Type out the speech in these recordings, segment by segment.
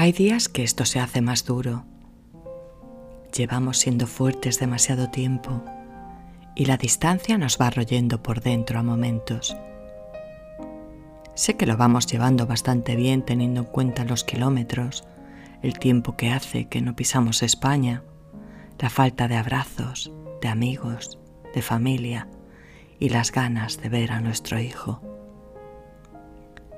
Hay días que esto se hace más duro. Llevamos siendo fuertes demasiado tiempo y la distancia nos va royendo por dentro a momentos. Sé que lo vamos llevando bastante bien teniendo en cuenta los kilómetros, el tiempo que hace que no pisamos España, la falta de abrazos, de amigos, de familia y las ganas de ver a nuestro hijo.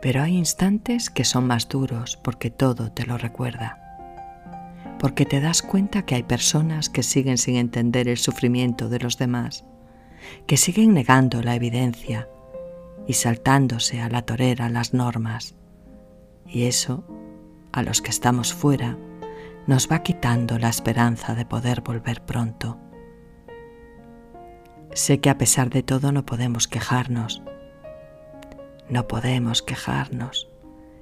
Pero hay instantes que son más duros porque todo te lo recuerda. Porque te das cuenta que hay personas que siguen sin entender el sufrimiento de los demás, que siguen negando la evidencia y saltándose a la torera las normas. Y eso, a los que estamos fuera, nos va quitando la esperanza de poder volver pronto. Sé que a pesar de todo no podemos quejarnos, no podemos quejarnos.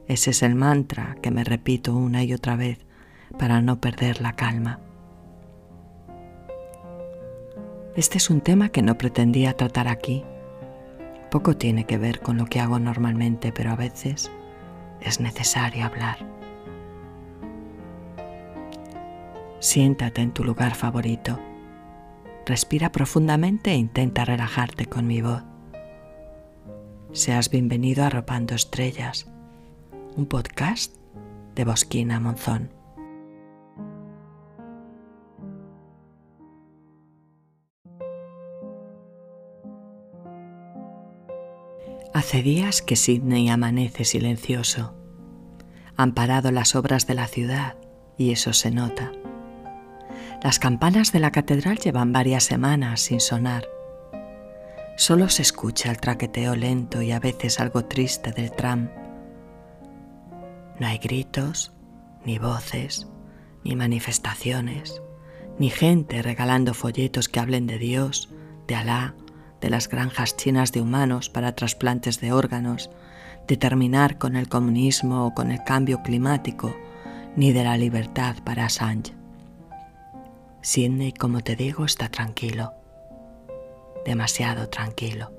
Ese es el mantra que me repito una y otra vez para no perder la calma. Este es un tema que no pretendía tratar aquí. Poco tiene que ver con lo que hago normalmente, pero a veces es necesario hablar. Siéntate en tu lugar favorito. Respira profundamente e intenta relajarte con mi voz. Seas bienvenido a Arropando Estrellas, un podcast de Bosquina Monzón. Hace días que Sydney amanece silencioso. Han parado las obras de la ciudad y eso se nota. Las campanas de la catedral llevan varias semanas sin sonar Solo se escucha el traqueteo lento y a veces algo triste del tram. No hay gritos, ni voces, ni manifestaciones, ni gente regalando folletos que hablen de Dios, de Alá, de las granjas chinas de humanos para trasplantes de órganos, de terminar con el comunismo o con el cambio climático, ni de la libertad para Assange. Sidney, como te digo, está tranquilo demasiado tranquilo.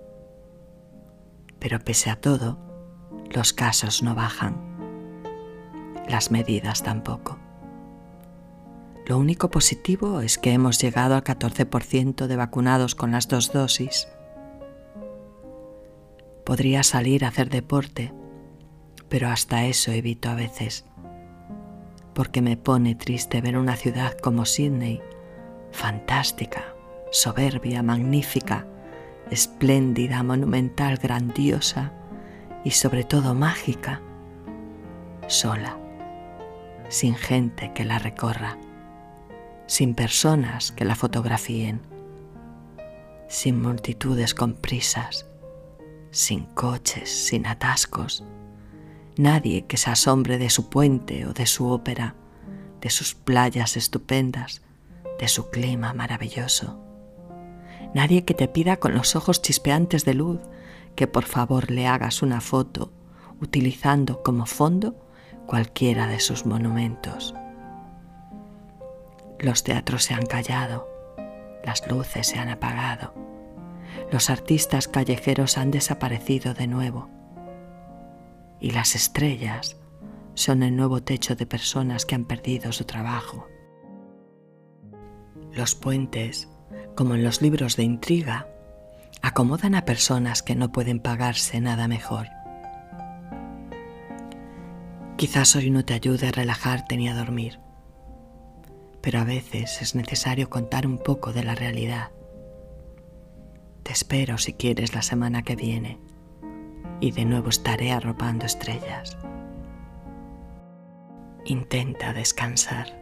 Pero pese a todo, los casos no bajan, las medidas tampoco. Lo único positivo es que hemos llegado al 14% de vacunados con las dos dosis. Podría salir a hacer deporte, pero hasta eso evito a veces, porque me pone triste ver una ciudad como Sydney, fantástica, soberbia, magnífica, espléndida, monumental, grandiosa y sobre todo mágica, sola, sin gente que la recorra, sin personas que la fotografíen, sin multitudes con prisas, sin coches, sin atascos, nadie que se asombre de su puente o de su ópera, de sus playas estupendas, de su clima maravilloso nadie que te pida con los ojos chispeantes de luz que por favor le hagas una foto utilizando como fondo cualquiera de sus monumentos. Los teatros se han callado, las luces se han apagado, los artistas callejeros han desaparecido de nuevo y las estrellas son el nuevo techo de personas que han perdido su trabajo. Los puentes como en los libros de intriga, acomodan a personas que no pueden pagarse nada mejor. Quizás hoy no te ayude a relajarte ni a dormir, pero a veces es necesario contar un poco de la realidad. Te espero si quieres la semana que viene y de nuevo estaré arropando estrellas. Intenta descansar.